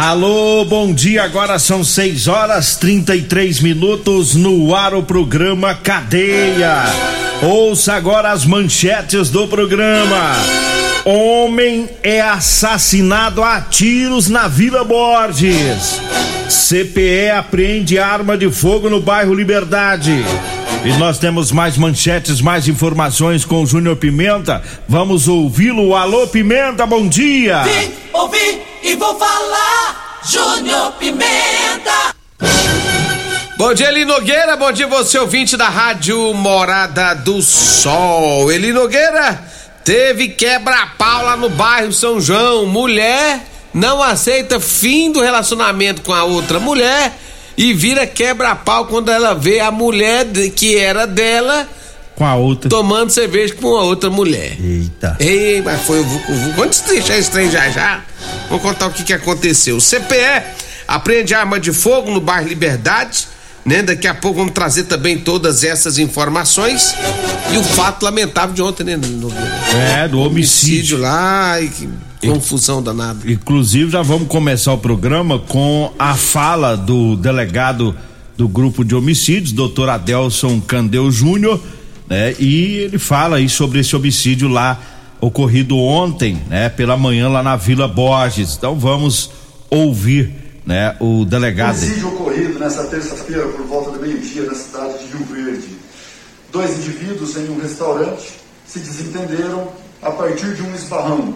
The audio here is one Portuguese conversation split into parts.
Alô, bom dia. Agora são 6 horas 33 minutos no ar o programa Cadeia. Ouça agora as manchetes do programa. Homem é assassinado a tiros na Vila Borges. CPE apreende arma de fogo no bairro Liberdade. E nós temos mais manchetes, mais informações com o Júnior Pimenta. Vamos ouvi-lo. Alô, Pimenta, bom dia. Vim, ouvi e vou falar. Júnior Pimenta. Bom dia, Eli Nogueira. Bom dia, você ouvinte da Rádio Morada do Sol. Eli Nogueira teve quebra-pau lá no bairro São João. Mulher não aceita fim do relacionamento com a outra mulher e vira quebra-pau quando ela vê a mulher que era dela Com a outra. tomando cerveja com a outra mulher. Eita. Ei, mas foi o Vucu Vucu. Antes de deixar esse trem já já, vou contar o que, que aconteceu. O CPE apreende arma de fogo no bairro Liberdade, né? Daqui a pouco vamos trazer também todas essas informações. E o fato lamentável de ontem, né? No, É, do homicídio. lá, e que confusão danada. Inclusive, já vamos começar o programa com a fala do delegado do grupo de homicídios, doutor Adelson Candeu Júnior, né? E ele fala aí sobre esse homicídio lá ocorrido ontem, né? Pela manhã lá na Vila Borges. Então vamos ouvir, né? O delegado. Homicídio ocorrido nesta terça-feira por volta do meio-dia na cidade de Rio Verde. Dois indivíduos em um restaurante se desentenderam a partir de um esbarrão.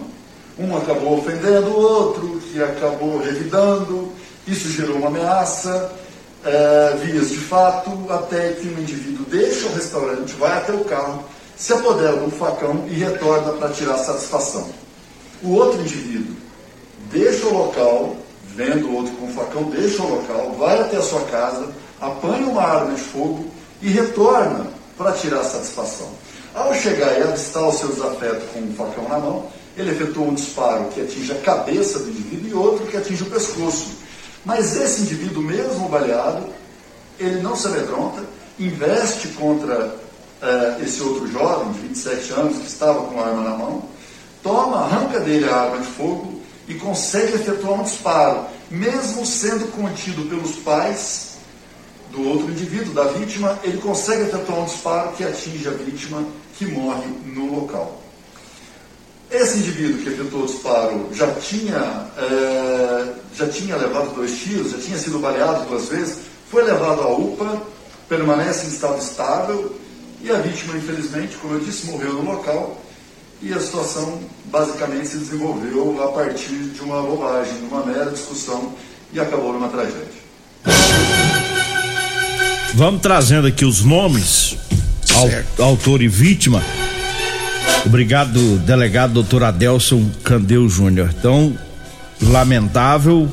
Um acabou ofendendo o outro, que acabou revidando, isso gerou uma ameaça, eh, vias de fato, até que um indivíduo deixa o restaurante, vai até o carro, se apodera do facão e retorna para tirar satisfação. O outro indivíduo deixa o local, vendo o outro com o facão, deixa o local, vai até a sua casa, apanha uma arma de fogo e retorna para tirar satisfação. Ao chegar e avistar o seu desafeto com o facão na mão, ele efetua um disparo que atinge a cabeça do indivíduo e outro que atinge o pescoço. Mas esse indivíduo, mesmo baleado, ele não se amedronta, investe contra eh, esse outro jovem de 27 anos que estava com a arma na mão, toma, arranca dele a arma de fogo e consegue efetuar um disparo, mesmo sendo contido pelos pais do outro indivíduo, da vítima, ele consegue efetuar um disparo que atinge a vítima que morre no local. Esse indivíduo que efetuou o disparo já tinha, eh, já tinha levado dois tiros, já tinha sido baleado duas vezes, foi levado à UPA, permanece em estado estável e a vítima, infelizmente, como eu disse, morreu no local e a situação basicamente se desenvolveu a partir de uma bobagem, de uma mera discussão e acabou numa tragédia. Vamos trazendo aqui os nomes, Certo. autor e vítima. Obrigado, delegado doutor Adelson Candeu Júnior. Então, lamentável,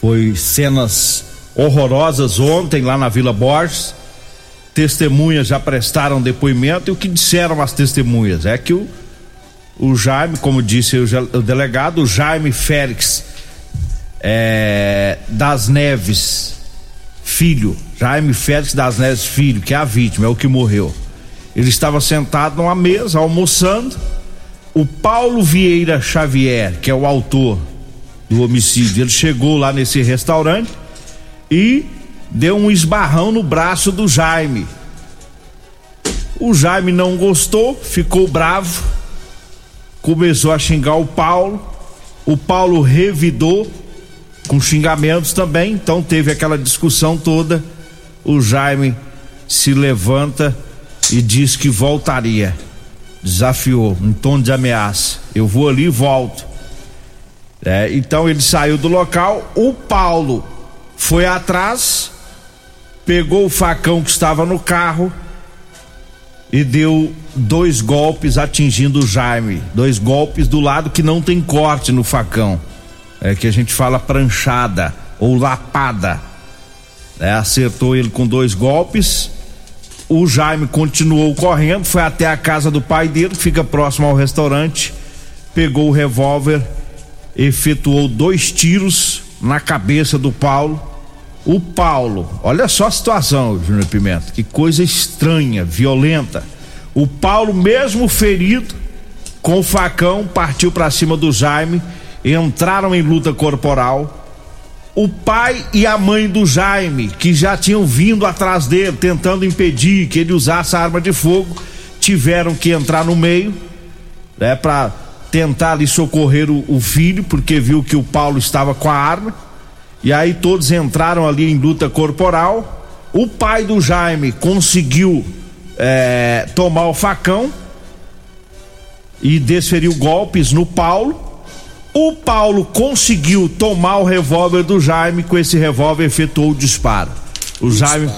foi cenas horrorosas ontem lá na Vila Borges. Testemunhas já prestaram depoimento e o que disseram as testemunhas é que o, o Jaime, como disse o, o delegado, o Jaime Félix é, das Neves, filho, Jaime Félix das Neves Filho, que é a vítima, é o que morreu. Ele estava sentado numa mesa, almoçando. O Paulo Vieira Xavier, que é o autor do homicídio, ele chegou lá nesse restaurante e deu um esbarrão no braço do Jaime. O Jaime não gostou, ficou bravo, começou a xingar o Paulo. O Paulo revidou com xingamentos também, então teve aquela discussão toda. O Jaime se levanta e diz que voltaria. Desafiou, em tom de ameaça. Eu vou ali e volto. É, então ele saiu do local. O Paulo foi atrás, pegou o facão que estava no carro e deu dois golpes atingindo o Jaime. Dois golpes do lado que não tem corte no facão. É que a gente fala pranchada ou lapada. É, acertou ele com dois golpes O Jaime continuou correndo, foi até a casa do pai dele, fica próximo ao restaurante, pegou o revólver, efetuou dois tiros na cabeça do Paulo. O Paulo, olha só a situação, Júnior Pimenta, que coisa estranha, violenta. O Paulo, mesmo ferido, com o facão, partiu para cima do Jaime, entraram em luta corporal. O pai e a mãe do Jaime, que já tinham vindo atrás dele, tentando impedir que ele usasse a arma de fogo, tiveram que entrar no meio, né, para tentar ali socorrer o, o filho, porque viu que o Paulo estava com a arma. E aí todos entraram ali em luta corporal. O pai do Jaime conseguiu é, tomar o facão e desferiu golpes no Paulo. O Paulo conseguiu tomar o revólver do Jaime, com esse revólver efetuou o disparo. O, Jaime.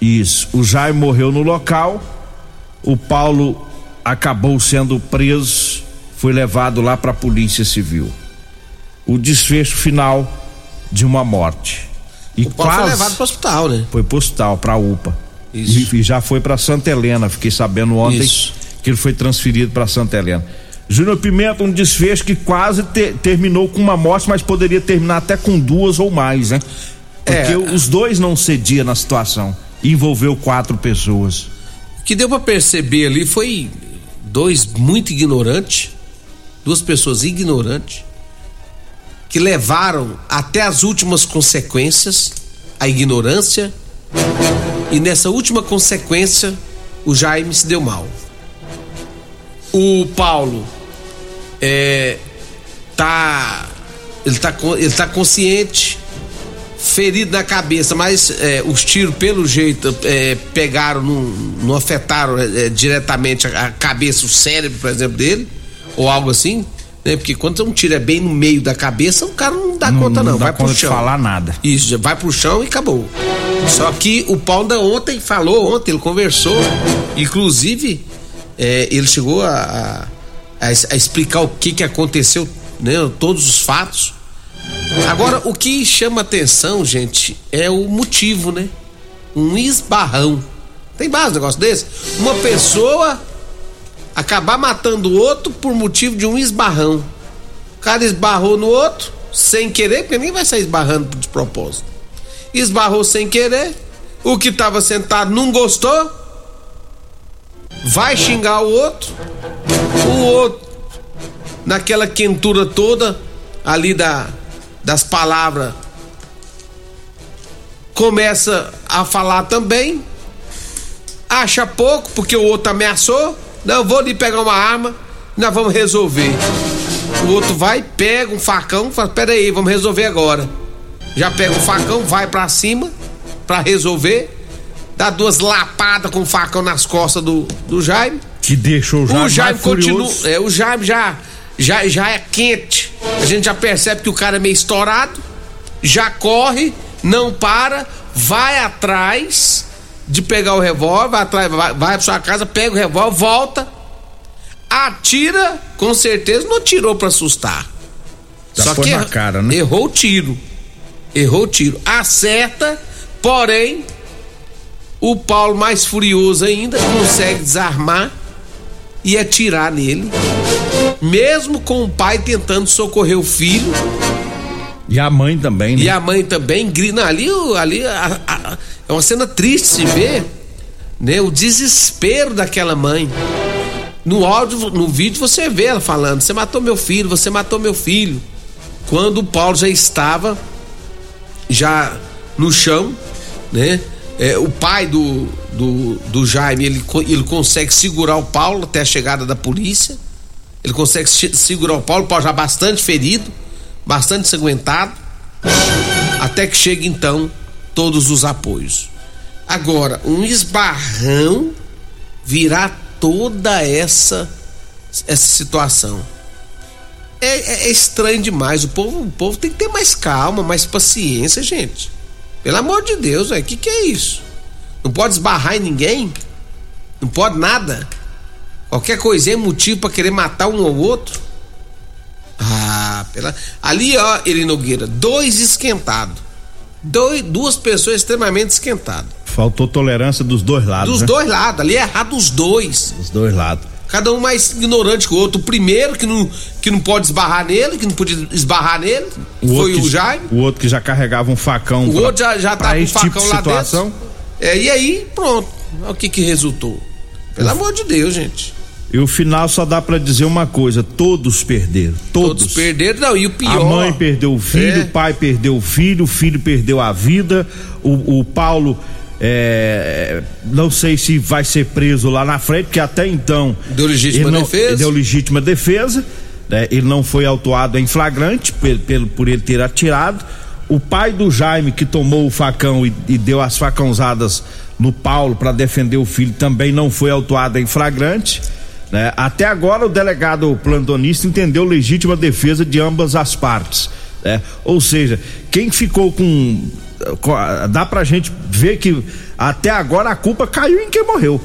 Isso. O Jaime morreu no local. O Paulo acabou sendo preso, foi levado lá para a Polícia Civil. O desfecho final de uma morte. E o Paulo quase foi levado para o hospital, né? Foi para o hospital, para a UPA. Isso. E, e, já foi para Santa Helena, fiquei sabendo ontem Isso. que ele foi transferido para Santa Helena. Júnior Pimenta, um desfecho que quase te, terminou com uma morte, mas poderia terminar até com duas ou mais, né? Porque é, os dois não cediam na situação. Envolveu quatro pessoas. O que deu para perceber ali foi dois muito ignorantes, duas pessoas ignorantes, que levaram até as últimas consequências a ignorância e nessa última consequência o Jaime se deu mal. O Paulo é, tá ele tá ele tá consciente ferido na cabeça, mas é, os tiros pelo jeito é, pegaram não, não afetaram é, diretamente a, a cabeça, o cérebro, por exemplo dele ou algo assim né? Porque quando um tiro é bem no meio da cabeça, o cara não dá não, conta não, não dá vai conta pro chão. De falar nada. Isso, vai pro chão e acabou. Só que o Paulo da ontem falou, ontem ele conversou, inclusive é, ele chegou a, a, a, explicar o que que aconteceu, né? Todos os fatos. Agora, o que chama atenção, gente, é o motivo, né? Um esbarrão. Tem base um negócio desse? Uma pessoa acabar matando o outro por motivo de um esbarrão. O cara esbarrou no outro sem querer, porque ninguém vai sair esbarrando de propósito. Esbarrou sem querer, o que estava sentado não gostou, vai xingar o outro, o outro, naquela quentura toda ali da, das palavras, começa a falar também, acha pouco porque o outro ameaçou, não, vou ali pegar uma arma, nós vamos resolver. O outro vai, pega um facão, fala, pera aí, vamos resolver agora. Já pega o um facão, vai para cima para resolver, dá duas lapadas com o facão nas costas do, do Jaime. Que deixou o Jaime, o Jaime continua, é, o Jaime já, já, já é quente. A gente já percebe que o cara é meio estourado, já corre, não para, vai atrás de pegar o revólver, vai, atrás, vai, vai pra sua casa, pega o revólver, volta, atira, com certeza não tirou para assustar. Já Só que na cara, né? errou o tiro. Errou o tiro. Acerta, porém, o Paulo, mais furioso ainda, consegue desarmar e atirar nele. Mesmo com o pai tentando socorrer o filho. E a mãe também, né? E a mãe também grita. Ali, ali a, a, é uma cena triste se ver, né? O desespero daquela mãe. No áudio, no vídeo você vê ela falando: "Você matou meu filho, você matou meu filho". Quando o Paulo já estava já no chão, né? É, o pai do, do, do Jaime ele, ele consegue segurar o Paulo até a chegada da polícia. Ele consegue segurar o Paulo, o Paulo já bastante ferido, bastante ensanguentado. Até que chega então todos os apoios. Agora, um esbarrão virá toda essa essa situação. É, é, é, estranho demais. O povo, o povo tem que ter mais calma, mais paciência, gente. Pelo amor de Deus, o que, que é isso? Não pode esbarrar em ninguém? Não pode nada? Qualquer coisinha é motivo para querer matar um ou outro? Ah, pela... ali ó, ele Nogueira, dois esquentados. Dois, duas pessoas extremamente esquentadas. faltou tolerância dos dois lados. Dos né? dois lados, ali é errado dos dois. Dos dois lados. Cada um mais ignorante que o outro. O primeiro que não, que não pode esbarrar nele, que não podia esbarrar nele, O foi o que- Jaime. O outro que já carregava um facão. O pra- outro já, já tá com o esse facão tipo de lá situação. dentro. É, e aí, pronto. Olha o que que resultou. Pelo amor de Deus, gente. E o final só dá pra dizer uma coisa: todos perderam. Todos. Todos perderam, não. E o pior. A mãe perdeu o filho, É. o pai perdeu o filho, o filho perdeu a vida. O, o Paulo, é, não sei se vai ser preso lá na frente, porque até então. Deu legítima não- defesa. ele Deu legítima defesa. né, Ele não foi autuado em flagrante pelo, pelo- por ele ter atirado. O pai do Jaime, que tomou o facão e, e deu as facãozadas no Paulo para defender o filho, também não foi autuado em flagrante. né? Até agora o delegado plantonista entendeu legítima defesa de ambas as partes. né? Ou seja, quem ficou com. Dá pra gente ver que até agora a culpa caiu em quem morreu.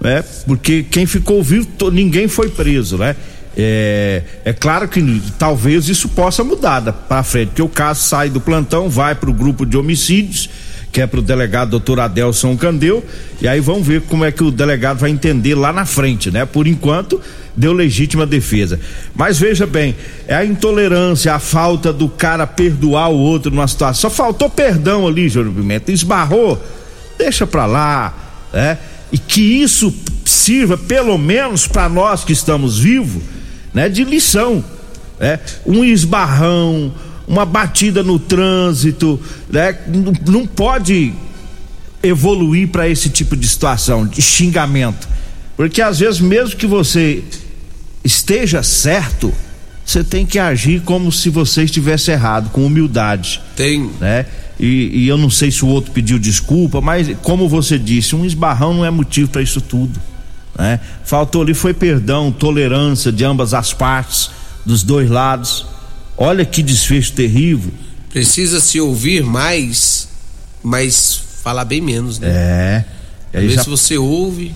Né? Porque quem ficou vivo, ninguém foi preso, né? É, é claro que talvez isso possa mudar para frente, porque o caso sai do plantão, vai para o grupo de homicídios, que é para o delegado doutor Adelson Candeu, e aí vamos ver como é que o delegado vai entender lá na frente, né? Por enquanto, deu legítima defesa. Mas veja bem, é a intolerância, a falta do cara perdoar o outro numa situação. Só faltou perdão ali, Júlio Pimenta, esbarrou, deixa pra lá, né? E que isso sirva pelo menos para nós que estamos vivos, né? De lição, né? Um esbarrão, uma batida no trânsito, né? Não, pode evoluir para esse tipo de situação, de xingamento. Porque às vezes mesmo que você esteja certo, você tem que agir como se você estivesse errado, com humildade Tem. né? E, e eu não sei se o outro pediu desculpa, mas como você disse, um esbarrão não é motivo para isso tudo, né? Faltou ali foi perdão, tolerância de ambas as partes, dos dois lados. Olha que desfecho terrível. Precisa se ouvir mais, mas falar bem menos, né? É. Às Aí, vezes já- você ouve,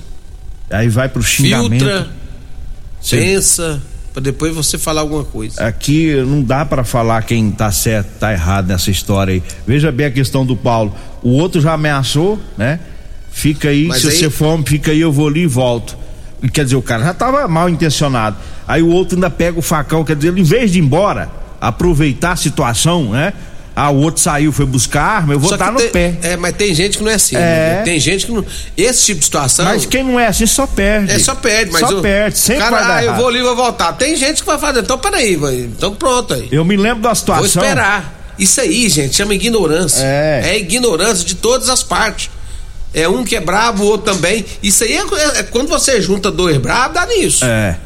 aí vai pro xingamento. filtra, Sim. pensa, pra depois você falar alguma coisa. Aqui não dá para falar quem tá certo, tá errado nessa história aí. Veja bem a questão do Paulo. O outro já ameaçou, né? Fica aí, Mas se aí- você for, fica aí, eu vou ali e volto. Quer dizer, o cara já tava mal intencionado. Aí o outro ainda pega o facão, quer dizer, em vez de ir embora, aproveitar a situação, né? Ah, o outro saiu, foi buscar arma, eu vou estar no tem- pé. É, mas tem gente que não é assim. É. né? Tem gente que não. Esse tipo de situação. Mas quem não é assim só perde. É, só perde, mas. Só perde, sempre cara, vai dar ah, eu vou ali, vou voltar. Tem gente que vai fazer. Então, peraí, vai. Então, pronto aí. Eu me lembro da situação. Vou esperar. Isso aí, gente, chama ignorância. É. ignorância de todas as partes. É um que é brabo, o outro também. Isso aí é, é- é quando você junta dois bravos, dá nisso. É.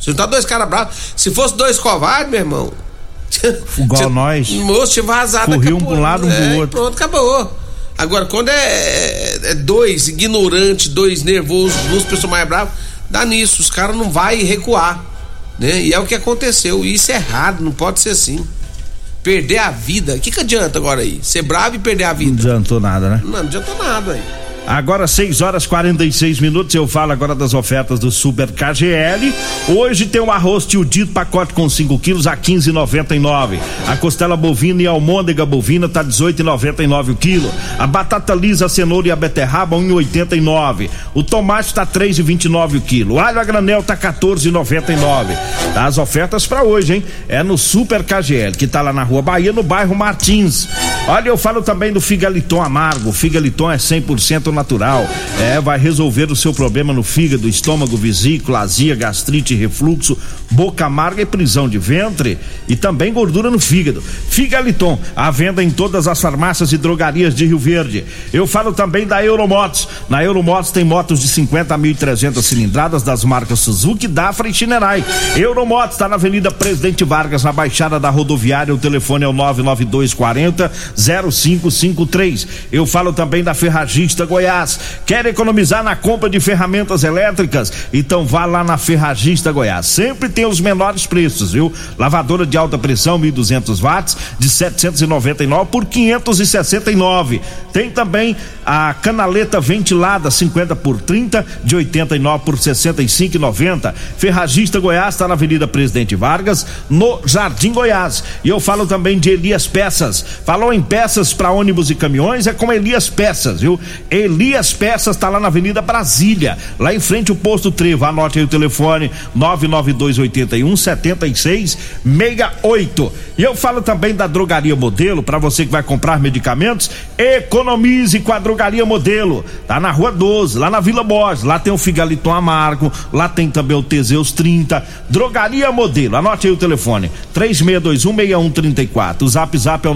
Se juntar dois caras bravos. Se fosse dois covardes, meu irmão. Igual nós. Moço, tinha vazado. Corria um pra um lado, um pro É, outro. Pronto, acabou. Agora, quando é, é- é dois ignorantes, dois nervosos, duas pessoas mais bravas, dá nisso. Os caras não vai recuar. Né? E é o que aconteceu. E isso é errado, não pode ser assim. Perder a vida. O que, que adianta agora aí? Ser bravo e perder a Não vida? adiantou nada, né? Não, não adianta nada aí. Agora 6 horas 46 minutos, eu falo agora das ofertas do Super KGL. Hoje tem o arroz tio Dito, pacote com 5 quilos a 15,99. A costela bovina e almôndega bovina tá 18,99 o quilo. A batata lisa, a cenoura e a beterraba 1,89. O tomate tá 3,29 o quilo. O alho a granel tá 14,99. Tá as ofertas para hoje, hein? É no Super KGL, que tá lá na Rua Bahia, no bairro Martins. Olha, eu falo também do Figaliton amargo. Figaliton é 100% natural. É, vai resolver o seu problema no fígado, estômago, vesícula, azia, gastrite, refluxo, boca amarga e prisão de ventre e também gordura no fígado. Figaliton, à venda em todas as farmácias e drogarias de Rio Verde. Eu falo também da Euromotos. Na Euromotos tem motos de 50.300 cilindradas das marcas Suzuki, Dafra e Chinerai. Euromotos está na Avenida Presidente Vargas, na Baixada da Rodoviária. O telefone é o 99240 0553. Eu falo também da Ferragista Goiás. Quer economizar na compra de ferramentas elétricas? Então vá lá na Ferragista Goiás. Sempre tem os menores preços, viu? Lavadora de alta pressão 1.200 watts de 799 por 569. Tem também a canaleta ventilada 50 por 30 de 89 por 65,90. Ferragista Goiás está na Avenida Presidente Vargas, no Jardim Goiás. E eu falo também de Elias Peças. Falou em peças para ônibus e caminhões é com Elias Peças, viu? Elias Peças está lá na Avenida Brasília, lá em frente ao posto Trevo. Anote aí o telefone 99281 7668. E eu falo também da Drogaria Modelo, para você que vai comprar medicamentos, economize com a Drogaria Modelo. Tá na Rua 12, lá na Vila Borges. Lá tem o Figaliton Amargo, lá tem também o Teseus 30. Drogaria Modelo. Anote aí o telefone: 36216134. O Zap Zap é o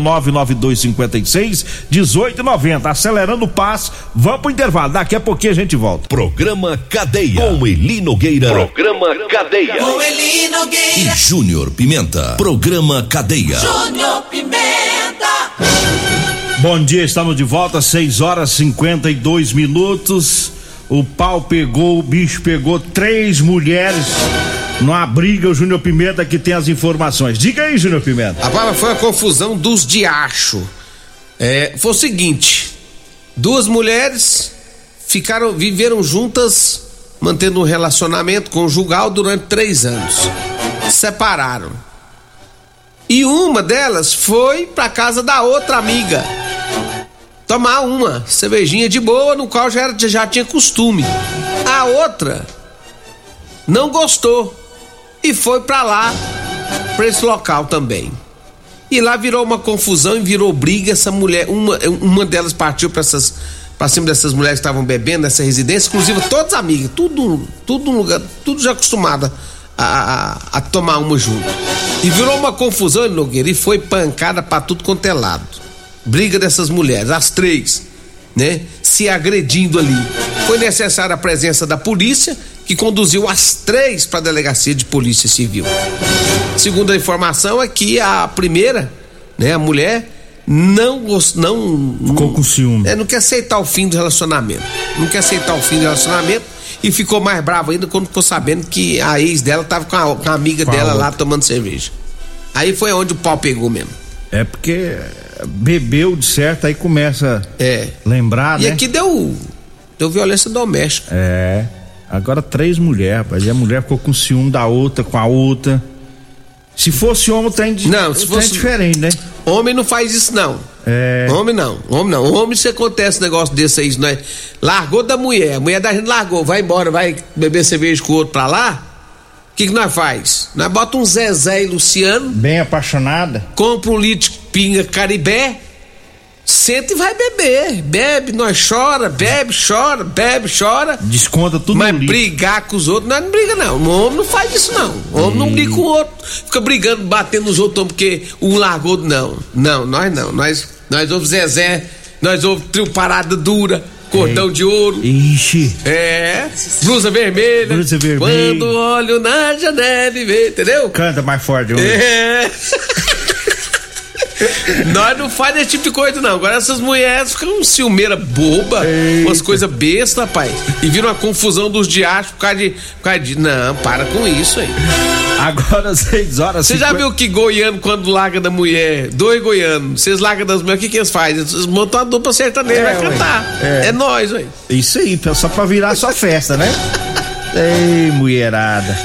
99256 1890. Acelerando o passo. Vamos pro intervalo. Daqui a pouquinho a gente volta. Programa Cadeia. Com Eli Nogueira. Programa Cadeia. Com Eli E Nogueira. Júnior Pimenta. Programa Cadeia. Júnior Pimenta. Bom dia, estamos de volta, 6 horas 52 minutos. O pau pegou, o bicho pegou três mulheres numa briga. O Júnior Pimenta que tem as informações. Diga aí, Júnior Pimenta. Agora foi a confusão dos diacho. É, foi o seguinte: duas mulheres ficaram, viveram juntas, mantendo um relacionamento conjugal durante três anos. Separaram. E uma delas foi pra casa da outra amiga tomar uma cervejinha de boa, no qual já, era- já tinha costume. A outra não gostou e foi pra lá, pra esse local também. E lá virou uma confusão e virou briga. Essa mulher, uma, uma delas partiu para essas para cima dessas mulheres que estavam bebendo nessa residência, inclusive todas amigas, tudo, tudo um lugar, tudo já acostumada a, a, a tomar uma junto. E virou uma confusão, Nogueira, e foi pancada pra tudo quanto é lado. Briga dessas mulheres, as três, né? Se agredindo ali. Foi necessária a presença da polícia, que conduziu as três para a delegacia de polícia civil. Segundo a informação é que a primeira, né, a mulher não não Ficou com ciúme. é, não quer aceitar o fim do relacionamento. Não quer aceitar o fim do relacionamento e ficou mais brava ainda quando ficou sabendo que a ex dela tava com a, com a amiga a dela lá outra. tomando cerveja. Aí foi onde o pau pegou mesmo. É porque bebeu de certo, aí começa É. lembrar, E né? aqui deu deu violência doméstica. É. Agora três mulheres, rapaz. E a mulher ficou com ciúme da outra, com a outra. Se fosse homem, tem de, Não, se tem fosse- diferente, né? Homem não faz isso não. É. Homem não, homem não. Homem se acontece um negócio desse aí, nós largou da mulher, a mulher da gente largou, vai embora, vai beber cerveja com o outro pra lá. O que que nós faz? Nós bota um Zezé e Luciano, Bem apaixonada. compra um litro de pinga caribé, senta e vai beber. Bebe, nós chora, bebe, chora, bebe, chora. Desconta tudo Mas brigar com os outros, nós não briga não. O homem não faz isso não. O homem não briga com o outro. Fica brigando, batendo nos outros porque um largou. Não, não, nós não. Nós, nós ouvimos Zezé, nós ouvimos trio parada dura, cordão de ouro. Ixi. É, blusa vermelha. Blusa vermelha. Quando olho na janela e vê, entendeu? Canta mais forte hoje. É. Nós não faz esse tipo de coisa, não. Agora essas mulheres ficam ciumeira boba, Eita. umas coisas bestas, rapaz. E vira uma confusão dos diachos por causa de. Por causa de não, para com isso aí. Agora 6 horas Você já 50 viu que goiano, quando larga da mulher, dois goianos, vocês largam das mulheres, o que, que eles fazem? Eles montam uma dupla sertaneja É, vai ué. cantar. É. É, nós, ué. Isso aí, só pra virar só festa, né? Ei, mulherada.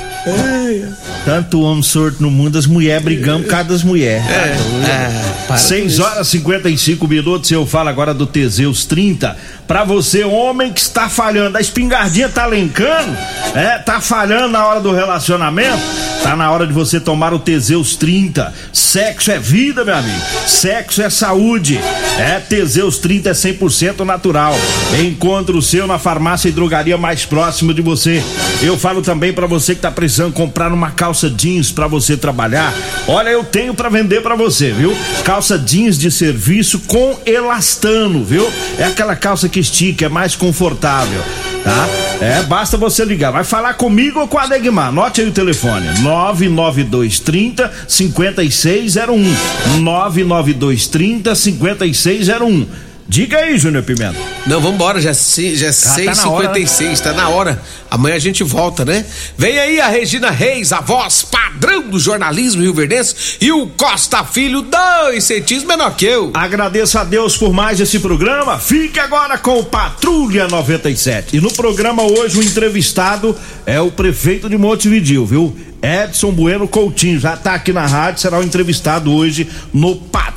Tanto homem sorto no mundo, as mulheres brigando por causa das mulheres. É. 6 horas e 55 minutos. Eu falo agora do Teseus 30. Pra você, homem que está falhando, a espingardinha tá lencando, é, tá falhando na hora do relacionamento. Tá na hora de você tomar o Teseus 30. Sexo é vida, meu amigo. Sexo é saúde. É, Teseus 30 é 100% natural. Encontre o seu na farmácia e drogaria mais próxima de você. Eu falo também pra você que tá precisando comprar uma calça jeans pra você trabalhar. Olha, eu tenho pra vender pra você, viu? Calça jeans de serviço com elastano, viu? É aquela calça que estica, é mais confortável, tá? É, basta você ligar. Vai falar comigo ou com a Degmar. Anote aí o telefone: 99230 5601. 99230 5601. Diga aí, Júnior Pimenta. Não, vambora, já, é se- já é tá na hora, 6h56, tá na hora. Amanhã a gente volta, né? Vem aí a Regina Reis, a voz padrão do jornalismo rio-verdense, e o Costa Filho, dois centímetros menor que eu. Agradeço a Deus por mais esse programa. Fique agora com o Patrulha 97. E no programa hoje o entrevistado é o prefeito de Montevidil, viu? Edson Bueno Coutinho. Já tá aqui na rádio, será o entrevistado hoje no Patrulha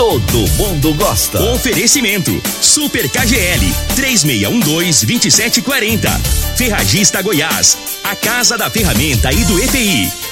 Todo mundo gosta. Oferecimento: Super KGL 3612-2740. Ferragista Goiás. A Casa da Ferramenta e do EPI.